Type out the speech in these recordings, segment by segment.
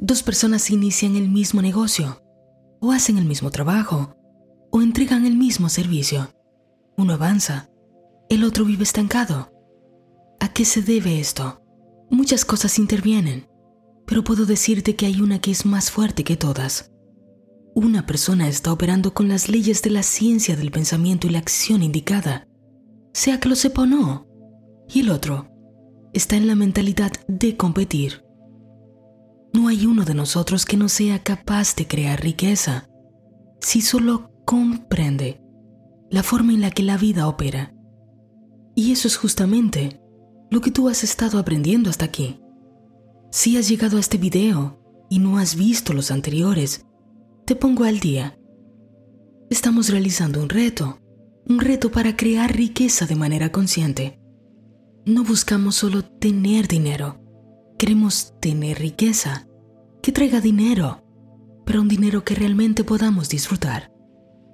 Dos personas inician el mismo negocio, o hacen el mismo trabajo, o entregan el mismo servicio. Uno avanza, el otro vive estancado. ¿A qué se debe esto? Muchas cosas intervienen, pero puedo decirte que hay una que es más fuerte que todas. Una persona está operando con las leyes de la ciencia del pensamiento y la acción indicada, sea que lo sepa o no, y el otro está en la mentalidad de competir. No hay uno de nosotros que no sea capaz de crear riqueza si solo comprende la forma en la que la vida opera. Y eso es justamente lo que tú has estado aprendiendo hasta aquí. Si has llegado a este video y no has visto los anteriores, te pongo al día. Estamos realizando un reto, un reto para crear riqueza de manera consciente. No buscamos solo tener dinero, queremos tener riqueza, que traiga dinero, pero un dinero que realmente podamos disfrutar.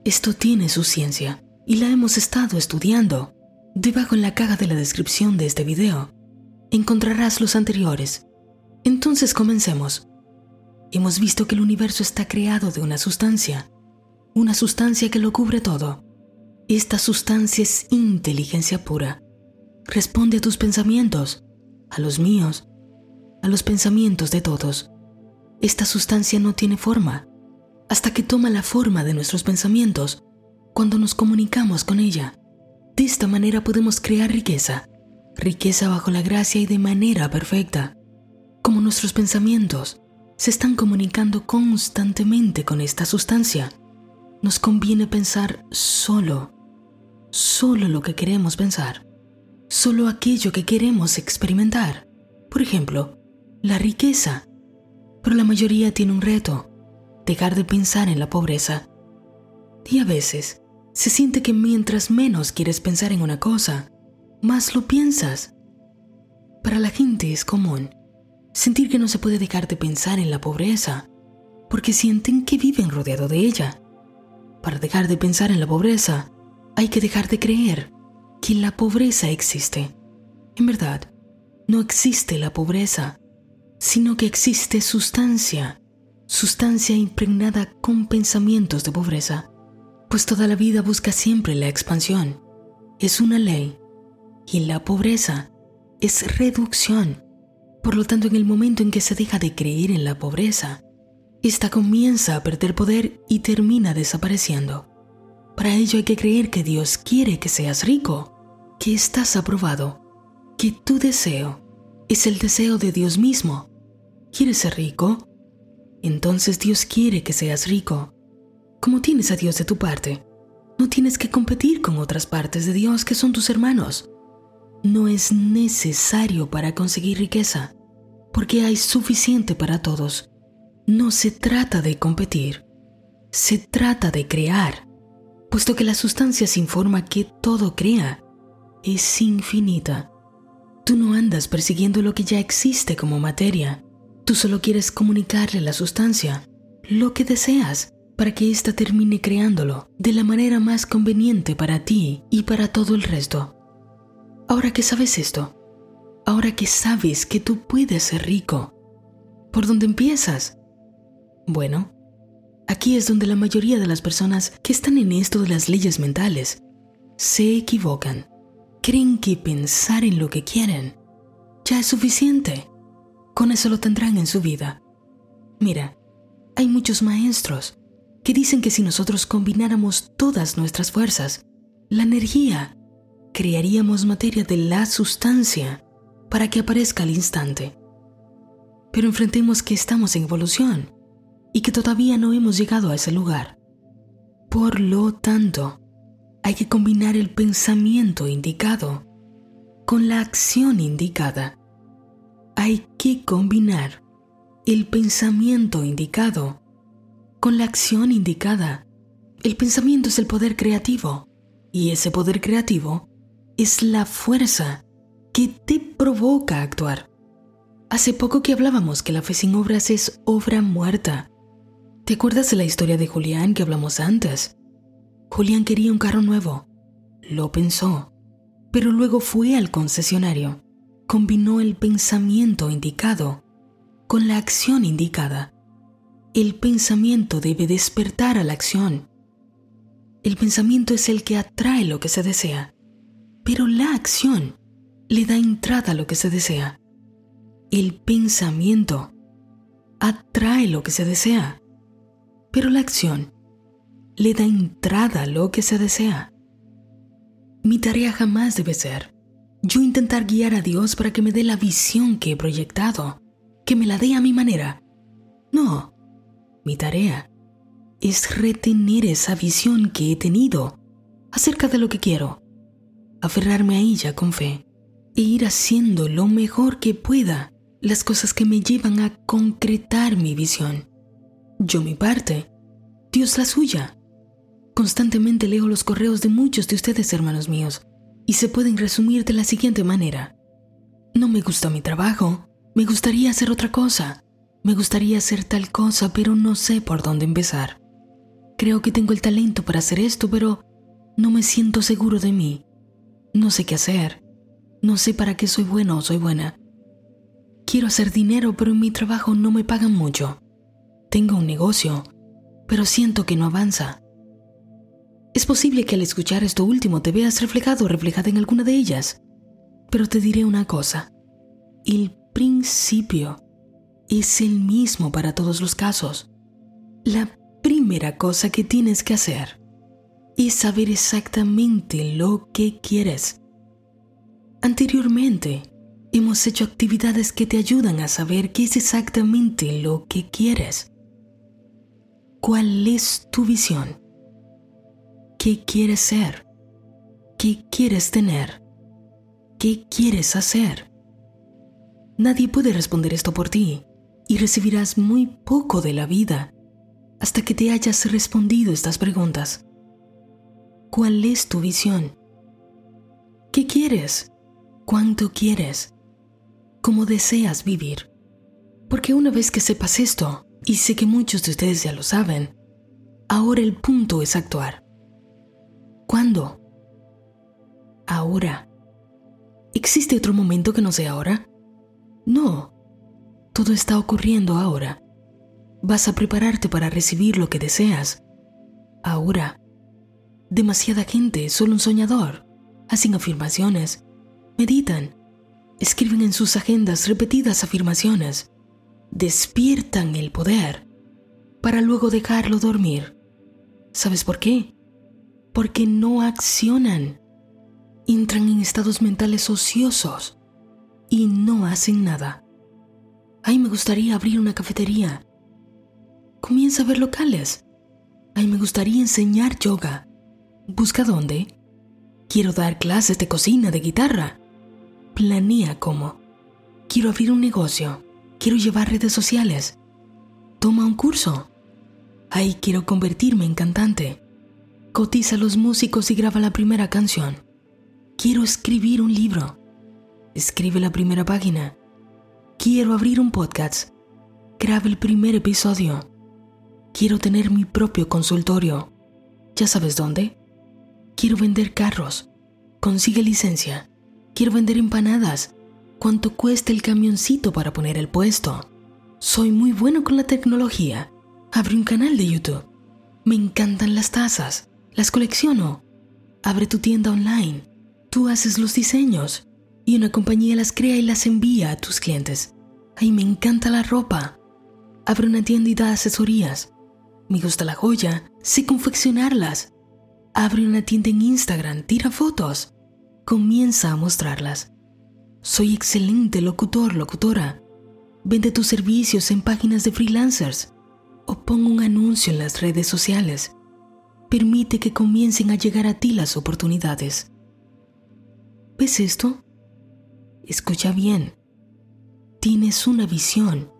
Esto tiene su ciencia y la hemos estado estudiando. Debajo en la caja de la descripción de este video encontrarás los anteriores. Entonces comencemos. Hemos visto que el universo está creado de una sustancia, una sustancia que lo cubre todo. Esta sustancia es inteligencia pura. Responde a tus pensamientos, a los míos, a los pensamientos de todos. Esta sustancia no tiene forma hasta que toma la forma de nuestros pensamientos cuando nos comunicamos con ella. De esta manera podemos crear riqueza, riqueza bajo la gracia y de manera perfecta. Como nuestros pensamientos se están comunicando constantemente con esta sustancia, nos conviene pensar solo, solo lo que queremos pensar, solo aquello que queremos experimentar. Por ejemplo, la riqueza. Pero la mayoría tiene un reto, dejar de pensar en la pobreza. Y a veces se siente que mientras menos quieres pensar en una cosa, más lo piensas. Para la gente es común sentir que no se puede dejar de pensar en la pobreza, porque sienten que viven rodeado de ella. Para dejar de pensar en la pobreza, hay que dejar de creer que la pobreza existe. En verdad, no existe la pobreza, sino que existe sustancia, sustancia impregnada con pensamientos de pobreza pues toda la vida busca siempre la expansión. Es una ley. Y la pobreza es reducción. Por lo tanto, en el momento en que se deja de creer en la pobreza, esta comienza a perder poder y termina desapareciendo. Para ello hay que creer que Dios quiere que seas rico, que estás aprobado, que tu deseo es el deseo de Dios mismo. ¿Quieres ser rico? Entonces Dios quiere que seas rico. Como tienes a Dios de tu parte, no tienes que competir con otras partes de Dios que son tus hermanos. No es necesario para conseguir riqueza, porque hay suficiente para todos. No se trata de competir, se trata de crear, puesto que la sustancia sin forma que todo crea es infinita. Tú no andas persiguiendo lo que ya existe como materia, tú solo quieres comunicarle a la sustancia lo que deseas para que ésta termine creándolo de la manera más conveniente para ti y para todo el resto. Ahora que sabes esto, ahora que sabes que tú puedes ser rico, ¿por dónde empiezas? Bueno, aquí es donde la mayoría de las personas que están en esto de las leyes mentales se equivocan. Creen que pensar en lo que quieren ya es suficiente. Con eso lo tendrán en su vida. Mira, hay muchos maestros que dicen que si nosotros combináramos todas nuestras fuerzas, la energía, crearíamos materia de la sustancia para que aparezca al instante. Pero enfrentemos que estamos en evolución y que todavía no hemos llegado a ese lugar. Por lo tanto, hay que combinar el pensamiento indicado con la acción indicada. Hay que combinar el pensamiento indicado con la acción indicada. El pensamiento es el poder creativo y ese poder creativo es la fuerza que te provoca actuar. Hace poco que hablábamos que la fe sin obras es obra muerta. ¿Te acuerdas de la historia de Julián que hablamos antes? Julián quería un carro nuevo. Lo pensó, pero luego fue al concesionario. Combinó el pensamiento indicado con la acción indicada. El pensamiento debe despertar a la acción. El pensamiento es el que atrae lo que se desea, pero la acción le da entrada a lo que se desea. El pensamiento atrae lo que se desea, pero la acción le da entrada a lo que se desea. Mi tarea jamás debe ser yo intentar guiar a Dios para que me dé la visión que he proyectado, que me la dé a mi manera. No, mi tarea es retener esa visión que he tenido acerca de lo que quiero, aferrarme a ella con fe e ir haciendo lo mejor que pueda las cosas que me llevan a concretar mi visión. Yo mi parte, Dios la suya. Constantemente leo los correos de muchos de ustedes, hermanos míos, y se pueden resumir de la siguiente manera. No me gusta mi trabajo, me gustaría hacer otra cosa, me gustaría hacer tal cosa, pero no sé por dónde empezar. Creo que tengo el talento para hacer esto, pero no me siento seguro de mí. No sé qué hacer, no sé para qué soy bueno o soy buena. Quiero hacer dinero, pero en mi trabajo no me pagan mucho. Tengo un negocio, pero siento que no avanza. Es posible que al escuchar esto último te veas reflejado o reflejada en alguna de ellas, pero te diré una cosa. El principio es el mismo para todos los casos. La primera cosa que tienes que hacer es saber exactamente lo que quieres. Anteriormente, hemos hecho actividades que te ayudan a saber qué es exactamente lo que quieres. ¿Cuál es tu visión? ¿Qué quieres ser? ¿Qué quieres tener? ¿Qué quieres hacer? Nadie puede responder esto por ti y recibirás muy poco de la vida hasta que te hayas respondido estas preguntas. ¿Cuál es tu visión? ¿Qué quieres? ¿Cuánto quieres? ¿Cómo deseas vivir? Porque una vez que sepas esto, y sé que muchos de ustedes ya lo saben, ahora el punto es actuar. ¿Cuándo? Ahora. ¿Existe otro momento que no sea ahora? No. Todo está ocurriendo ahora. Vas a prepararte para recibir lo que deseas. Ahora. Demasiada gente, solo un soñador. Hacen afirmaciones. Meditan. Escriben en sus agendas repetidas afirmaciones despiertan el poder para luego dejarlo dormir. ¿Sabes por qué? Porque no accionan. Entran en estados mentales ociosos y no hacen nada. Ay, me gustaría abrir una cafetería. Comienza a ver locales. Ay, me gustaría enseñar yoga. Busca dónde. Quiero dar clases de cocina, de guitarra. Planea cómo. Quiero abrir un negocio. Quiero llevar redes sociales. Toma un curso. Ay, quiero convertirme en cantante. Cotiza a los músicos y graba la primera canción. Quiero escribir un libro. Escribe la primera página. Quiero abrir un podcast. Graba el primer episodio. Quiero tener mi propio consultorio. ¿Ya sabes dónde? Quiero vender carros. Consigue licencia. Quiero vender empanadas cuánto cuesta el camioncito para poner el puesto. Soy muy bueno con la tecnología. Abre un canal de YouTube. Me encantan las tazas. Las colecciono. Abre tu tienda online. Tú haces los diseños. Y una compañía las crea y las envía a tus clientes. Ay, me encanta la ropa. Abre una tienda y da asesorías. Me gusta la joya. Sé confeccionarlas. Abre una tienda en Instagram. Tira fotos. Comienza a mostrarlas. Soy excelente locutor, locutora. Vende tus servicios en páginas de freelancers o pongo un anuncio en las redes sociales. Permite que comiencen a llegar a ti las oportunidades. ¿Ves esto? Escucha bien. Tienes una visión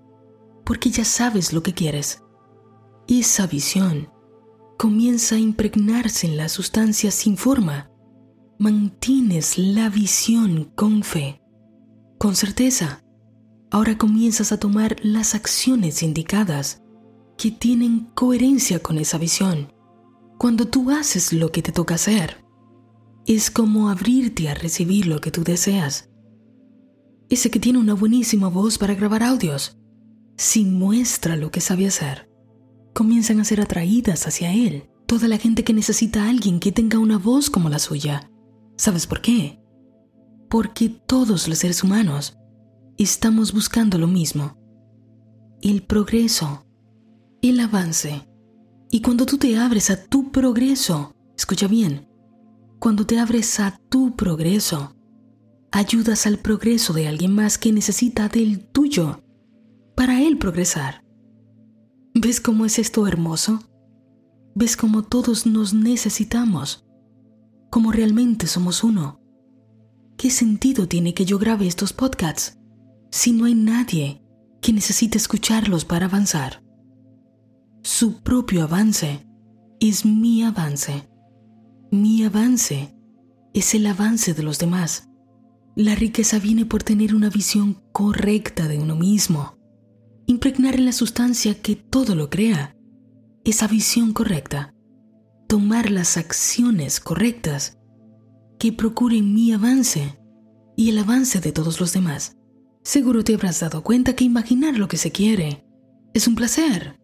porque ya sabes lo que quieres. Esa visión comienza a impregnarse en la sustancia sin forma. Mantienes la visión con fe con certeza, ahora comienzas a tomar las acciones indicadas que tienen coherencia con esa visión. Cuando tú haces lo que te toca hacer, es como abrirte a recibir lo que tú deseas. Ese que tiene una buenísima voz para grabar audios, si muestra lo que sabe hacer, comienzan a ser atraídas hacia él. Toda la gente que necesita a alguien que tenga una voz como la suya. ¿Sabes por qué? Porque todos los seres humanos estamos buscando lo mismo. El progreso, el avance. Y cuando tú te abres a tu progreso, escucha bien, cuando te abres a tu progreso, ayudas al progreso de alguien más que necesita del tuyo para él progresar. ¿Ves cómo es esto hermoso? ¿Ves cómo todos nos necesitamos? ¿Cómo realmente somos uno? ¿Qué sentido tiene que yo grabe estos podcasts si no hay nadie que necesite escucharlos para avanzar? Su propio avance es mi avance. Mi avance es el avance de los demás. La riqueza viene por tener una visión correcta de uno mismo, impregnar en la sustancia que todo lo crea esa visión correcta, tomar las acciones correctas que procuren mi avance y el avance de todos los demás. Seguro te habrás dado cuenta que imaginar lo que se quiere es un placer.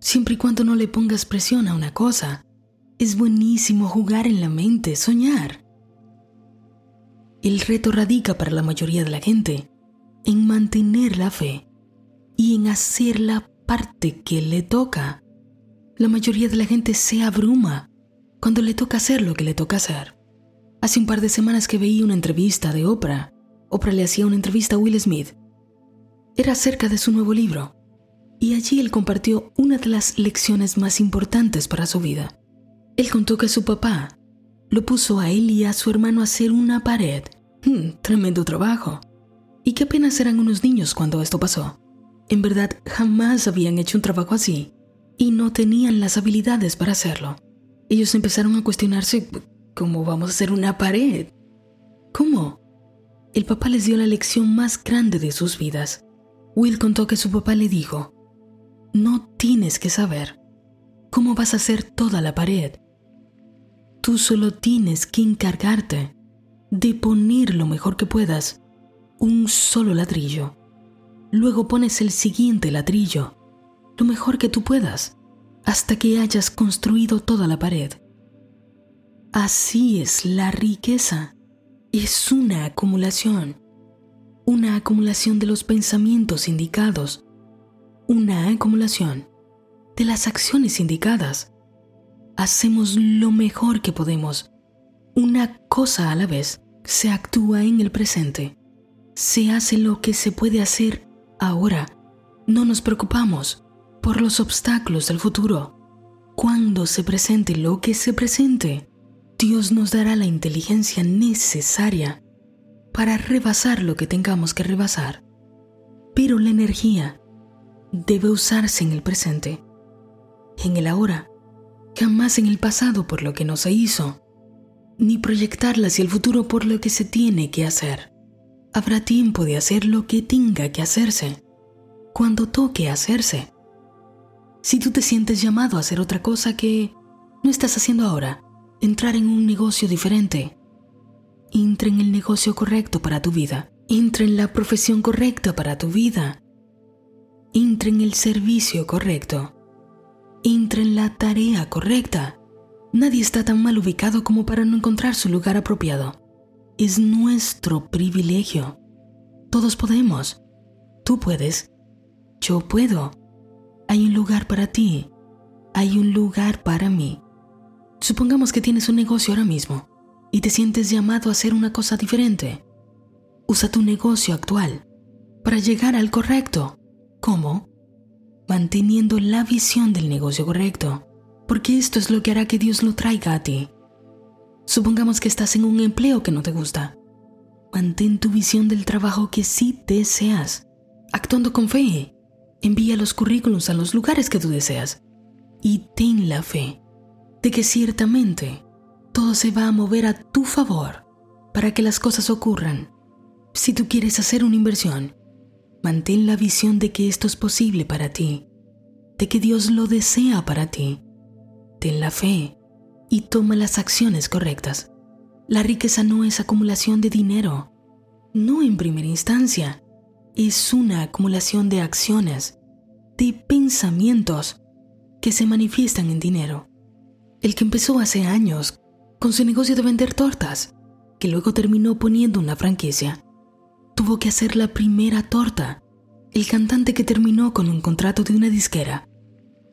Siempre y cuando no le pongas presión a una cosa, es buenísimo jugar en la mente, soñar. El reto radica para la mayoría de la gente en mantener la fe y en hacer la parte que le toca la mayoría de la gente se abruma cuando le toca hacer lo que le toca hacer. Hace un par de semanas que veía una entrevista de Oprah. Oprah le hacía una entrevista a Will Smith. Era acerca de su nuevo libro, y allí él compartió una de las lecciones más importantes para su vida. Él contó que su papá lo puso a él y a su hermano a hacer una pared. Hmm, tremendo trabajo. Y que apenas eran unos niños cuando esto pasó. En verdad, jamás habían hecho un trabajo así y no tenían las habilidades para hacerlo. Ellos empezaron a cuestionarse, ¿cómo vamos a hacer una pared? ¿Cómo? El papá les dio la lección más grande de sus vidas. Will contó que su papá le dijo, no tienes que saber cómo vas a hacer toda la pared. Tú solo tienes que encargarte de poner lo mejor que puedas un solo ladrillo. Luego pones el siguiente ladrillo lo mejor que tú puedas hasta que hayas construido toda la pared. Así es la riqueza. Es una acumulación. Una acumulación de los pensamientos indicados. Una acumulación de las acciones indicadas. Hacemos lo mejor que podemos. Una cosa a la vez. Se actúa en el presente. Se hace lo que se puede hacer ahora. No nos preocupamos por los obstáculos del futuro. Cuando se presente lo que se presente, Dios nos dará la inteligencia necesaria para rebasar lo que tengamos que rebasar. Pero la energía debe usarse en el presente, en el ahora, jamás en el pasado por lo que no se hizo, ni proyectarla hacia el futuro por lo que se tiene que hacer. Habrá tiempo de hacer lo que tenga que hacerse, cuando toque hacerse. Si tú te sientes llamado a hacer otra cosa que no estás haciendo ahora, entrar en un negocio diferente, entra en el negocio correcto para tu vida, entra en la profesión correcta para tu vida, entra en el servicio correcto, entra en la tarea correcta. Nadie está tan mal ubicado como para no encontrar su lugar apropiado. Es nuestro privilegio. Todos podemos. Tú puedes. Yo puedo. Hay un lugar para ti. Hay un lugar para mí. Supongamos que tienes un negocio ahora mismo y te sientes llamado a hacer una cosa diferente. Usa tu negocio actual para llegar al correcto. ¿Cómo? Manteniendo la visión del negocio correcto, porque esto es lo que hará que Dios lo traiga a ti. Supongamos que estás en un empleo que no te gusta. Mantén tu visión del trabajo que sí deseas, actuando con fe, envía los currículums a los lugares que tú deseas y ten la fe de que ciertamente todo se va a mover a tu favor para que las cosas ocurran. Si tú quieres hacer una inversión, mantén la visión de que esto es posible para ti, de que Dios lo desea para ti. Ten la fe y toma las acciones correctas. La riqueza no es acumulación de dinero, no en primera instancia, es una acumulación de acciones, de pensamientos que se manifiestan en dinero. El que empezó hace años con su negocio de vender tortas, que luego terminó poniendo una franquicia, tuvo que hacer la primera torta. El cantante que terminó con un contrato de una disquera,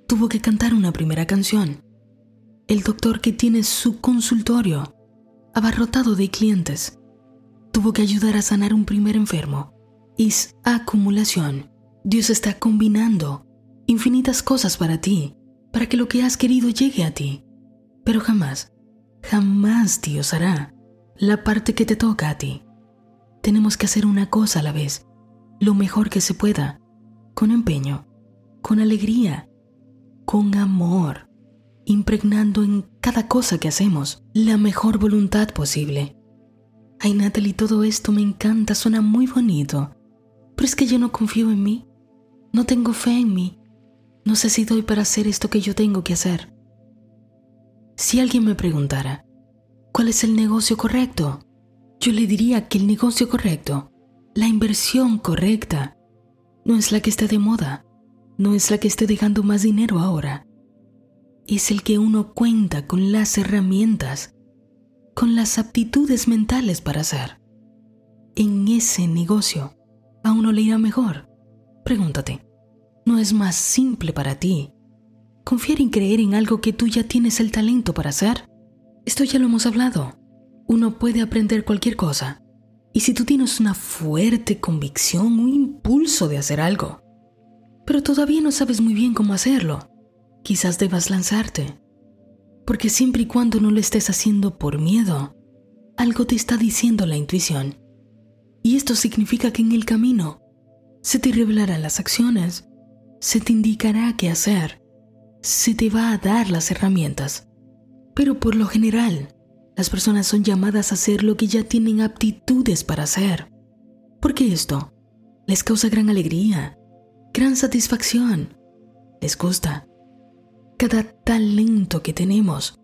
tuvo que cantar una primera canción. El doctor que tiene su consultorio abarrotado de clientes, tuvo que ayudar a sanar un primer enfermo. Es acumulación. Dios está combinando infinitas cosas para ti, para que lo que has querido llegue a ti. Pero jamás, jamás Dios hará la parte que te toca a ti. Tenemos que hacer una cosa a la vez, lo mejor que se pueda, con empeño, con alegría, con amor, impregnando en cada cosa que hacemos la mejor voluntad posible. Ay, Natalie, todo esto me encanta, suena muy bonito, pero es que yo no confío en mí, no tengo fe en mí, no sé si doy para hacer esto que yo tengo que hacer. Si alguien me preguntara, ¿cuál es el negocio correcto? Yo le diría que el negocio correcto, la inversión correcta, no es la que está de moda, no es la que esté dejando más dinero ahora. Es el que uno cuenta con las herramientas, con las aptitudes mentales para hacer. En ese negocio, a uno le irá mejor. Pregúntate, ¿no es más simple para ti confiar en creer en algo que tú ya tienes el talento para hacer? Esto ya lo hemos hablado. Uno puede aprender cualquier cosa. Y si tú tienes una fuerte convicción, un impulso de hacer algo, pero todavía no sabes muy bien cómo hacerlo, quizás debas lanzarte. Porque siempre y cuando no lo estés haciendo por miedo, algo te está diciendo la intuición. Y esto significa que en el camino se te revelarán las acciones, se te indicará qué hacer, se te va a dar las herramientas. Pero por lo general, las personas son llamadas a hacer lo que ya tienen aptitudes para hacer. Porque esto les causa gran alegría, gran satisfacción. Les gusta. Cada talento que tenemos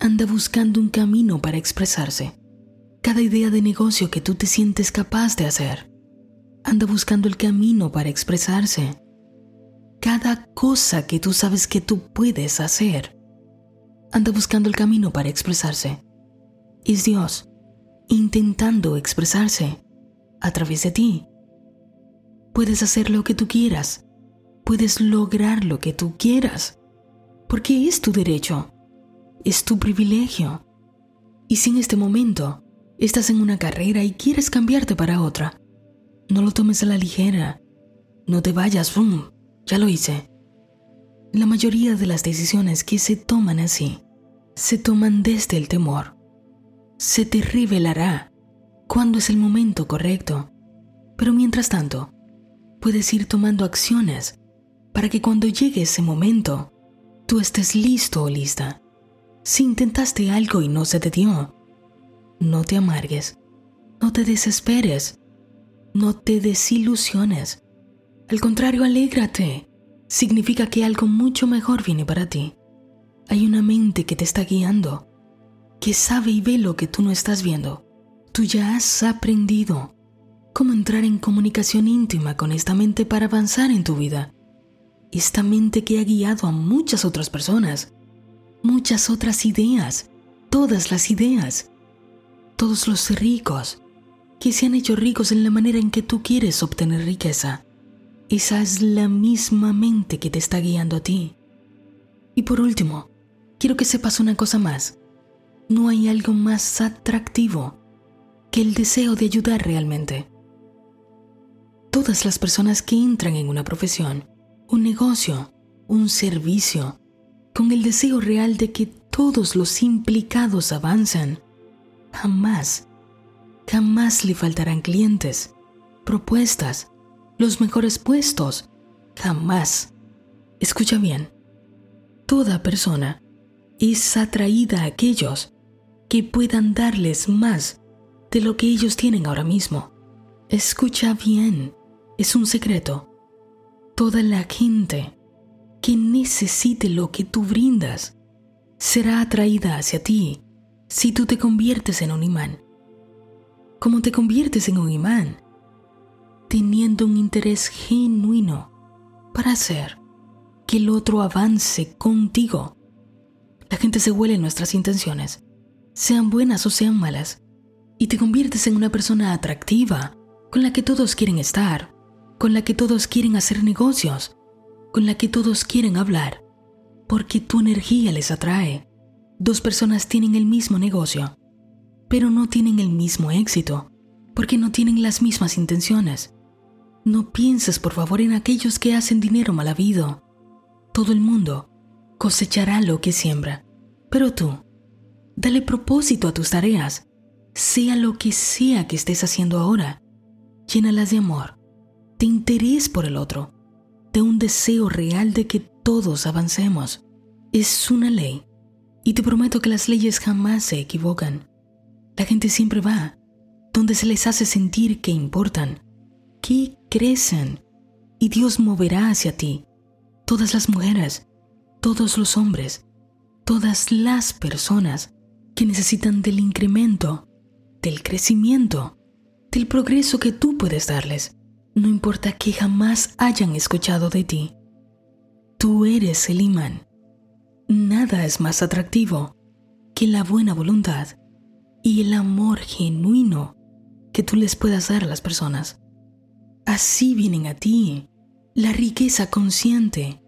anda buscando un camino para expresarse. Cada idea de negocio que tú te sientes capaz de hacer anda buscando el camino para expresarse. Cada cosa que tú sabes que tú puedes hacer anda buscando el camino para expresarse. Es Dios intentando expresarse a través de ti. Puedes hacer lo que tú quieras. Puedes lograr lo que tú quieras. Porque es tu derecho. Es tu privilegio. Y si en este momento estás en una carrera y quieres cambiarte para otra, no lo tomes a la ligera. No te vayas, ¡bum! Ya lo hice. La mayoría de las decisiones que se toman así, se toman desde el temor. Se te revelará cuándo es el momento correcto. Pero mientras tanto, puedes ir tomando acciones para que cuando llegue ese momento, tú estés listo o lista. Si intentaste algo y no se te dio, no te amargues, no te desesperes, no te desilusiones. Al contrario, alégrate. Significa que algo mucho mejor viene para ti. Hay una mente que te está guiando, que sabe y ve lo que tú no estás viendo. Tú ya has aprendido cómo entrar en comunicación íntima con esta mente para avanzar en tu vida. Esta mente que ha guiado a muchas otras personas, muchas otras ideas, todas las ideas, todos los ricos que se han hecho ricos en la manera en que tú quieres obtener riqueza. Esa es la misma mente que te está guiando a ti. Y por último, quiero que sepas una cosa más. No hay algo más atractivo que el deseo de ayudar realmente. Todas las personas que entran en una profesión, un negocio, un servicio, con el deseo real de que todos los implicados avancen, jamás, jamás le faltarán clientes, propuestas, los mejores puestos, jamás. Escucha bien, toda persona es atraída a aquellos que puedan darles más de lo que ellos tienen ahora mismo. Escucha bien, es un secreto. Toda la gente que necesite lo que tú brindas será atraída hacia ti si tú te conviertes en un imán. Como te conviertes en un imán? teniendo un interés genuino para hacer que el otro avance contigo. La gente se huele en nuestras intenciones, sean buenas o sean malas, y te conviertes en una persona atractiva, con la que todos quieren estar, con la que todos quieren hacer negocios, con la que todos quieren hablar, porque tu energía les atrae. Dos personas tienen el mismo negocio, pero no tienen el mismo éxito, porque no tienen las mismas intenciones. No pienses por favor en aquellos que hacen dinero mal habido. Todo el mundo cosechará lo que siembra, pero tú, dale propósito a tus tareas, sea lo que sea que estés haciendo ahora, llénalas de amor, de interés por el otro, de un deseo real de que todos avancemos. Es una ley, y te prometo que las leyes jamás se equivocan. La gente siempre va donde se les hace sentir que importan, que crecen, y Dios moverá hacia ti todas las mujeres, todos los hombres, todas las personas que necesitan del incremento, del crecimiento, del progreso que tú puedes darles, no importa que jamás hayan escuchado de ti. Tú eres el imán. Nada es más atractivo que la buena voluntad y el amor genuino que tú les puedas dar a las personas. Así vienen a ti la riqueza consciente,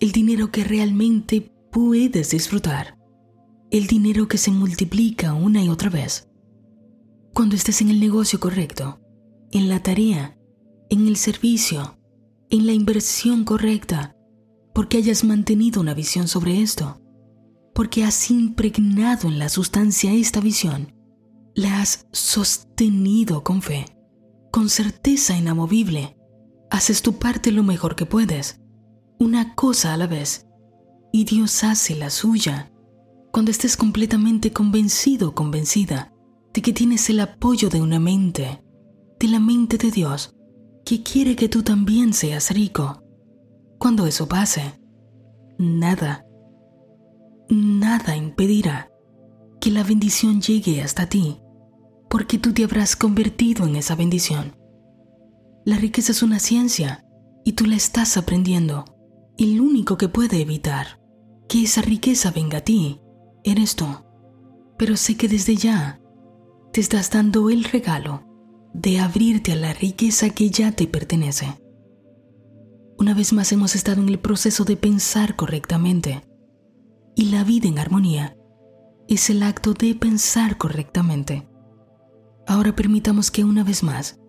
el dinero que realmente puedes disfrutar, el dinero que se multiplica una y otra vez. Cuando estés en el negocio correcto, en la tarea, en el servicio, en la inversión correcta, porque hayas mantenido una visión sobre esto, porque has impregnado en la sustancia esta visión, la has sostenido con fe con certeza inamovible, haces tu parte lo mejor que puedes, una cosa a la vez, y Dios hace la suya. Cuando estés completamente convencido o convencida de que tienes el apoyo de una mente, de la mente de Dios, que quiere que tú también seas rico. Cuando eso pase, nada, nada impedirá que la bendición llegue hasta ti porque tú te habrás convertido en esa bendición. La riqueza es una ciencia y tú la estás aprendiendo. El único que puede evitar que esa riqueza venga a ti eres tú. Pero sé que desde ya te estás dando el regalo de abrirte a la riqueza que ya te pertenece. Una vez más hemos estado en el proceso de pensar correctamente y la vida en armonía es el acto de pensar correctamente. Ahora permitamos que una vez más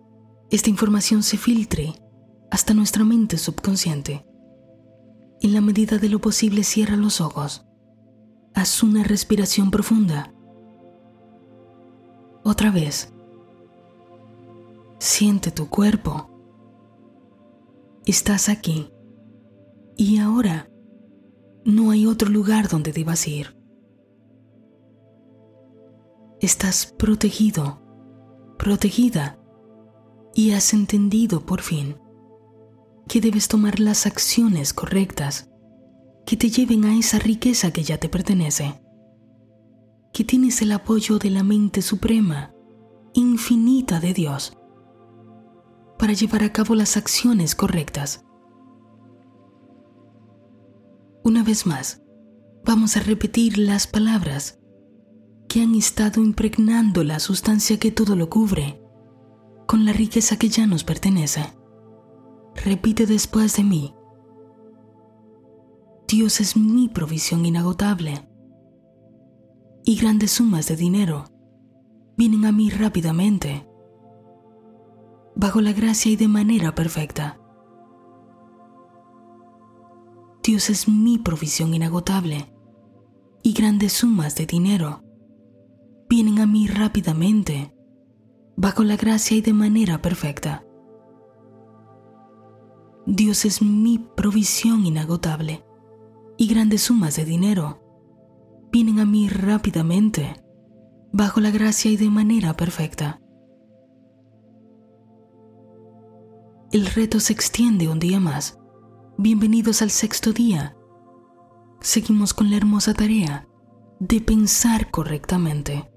esta información se filtre hasta nuestra mente subconsciente. En la medida de lo posible cierra los ojos. Haz una respiración profunda. Otra vez. Siente tu cuerpo. Estás aquí. Y ahora no hay otro lugar donde debas ir. Estás protegido protegida y has entendido por fin que debes tomar las acciones correctas que te lleven a esa riqueza que ya te pertenece, que tienes el apoyo de la mente suprema, infinita de Dios, para llevar a cabo las acciones correctas. Una vez más, vamos a repetir las palabras que han estado impregnando la sustancia que todo lo cubre, con la riqueza que ya nos pertenece. Repite después de mí. Dios es mi provisión inagotable y grandes sumas de dinero vienen a mí rápidamente, bajo la gracia y de manera perfecta. Dios es mi provisión inagotable y grandes sumas de dinero vienen a mí rápidamente, bajo la gracia y de manera perfecta. Dios es mi provisión inagotable y grandes sumas de dinero vienen a mí rápidamente, bajo la gracia y de manera perfecta. El reto se extiende un día más. Bienvenidos al sexto día. Seguimos con la hermosa tarea de pensar correctamente.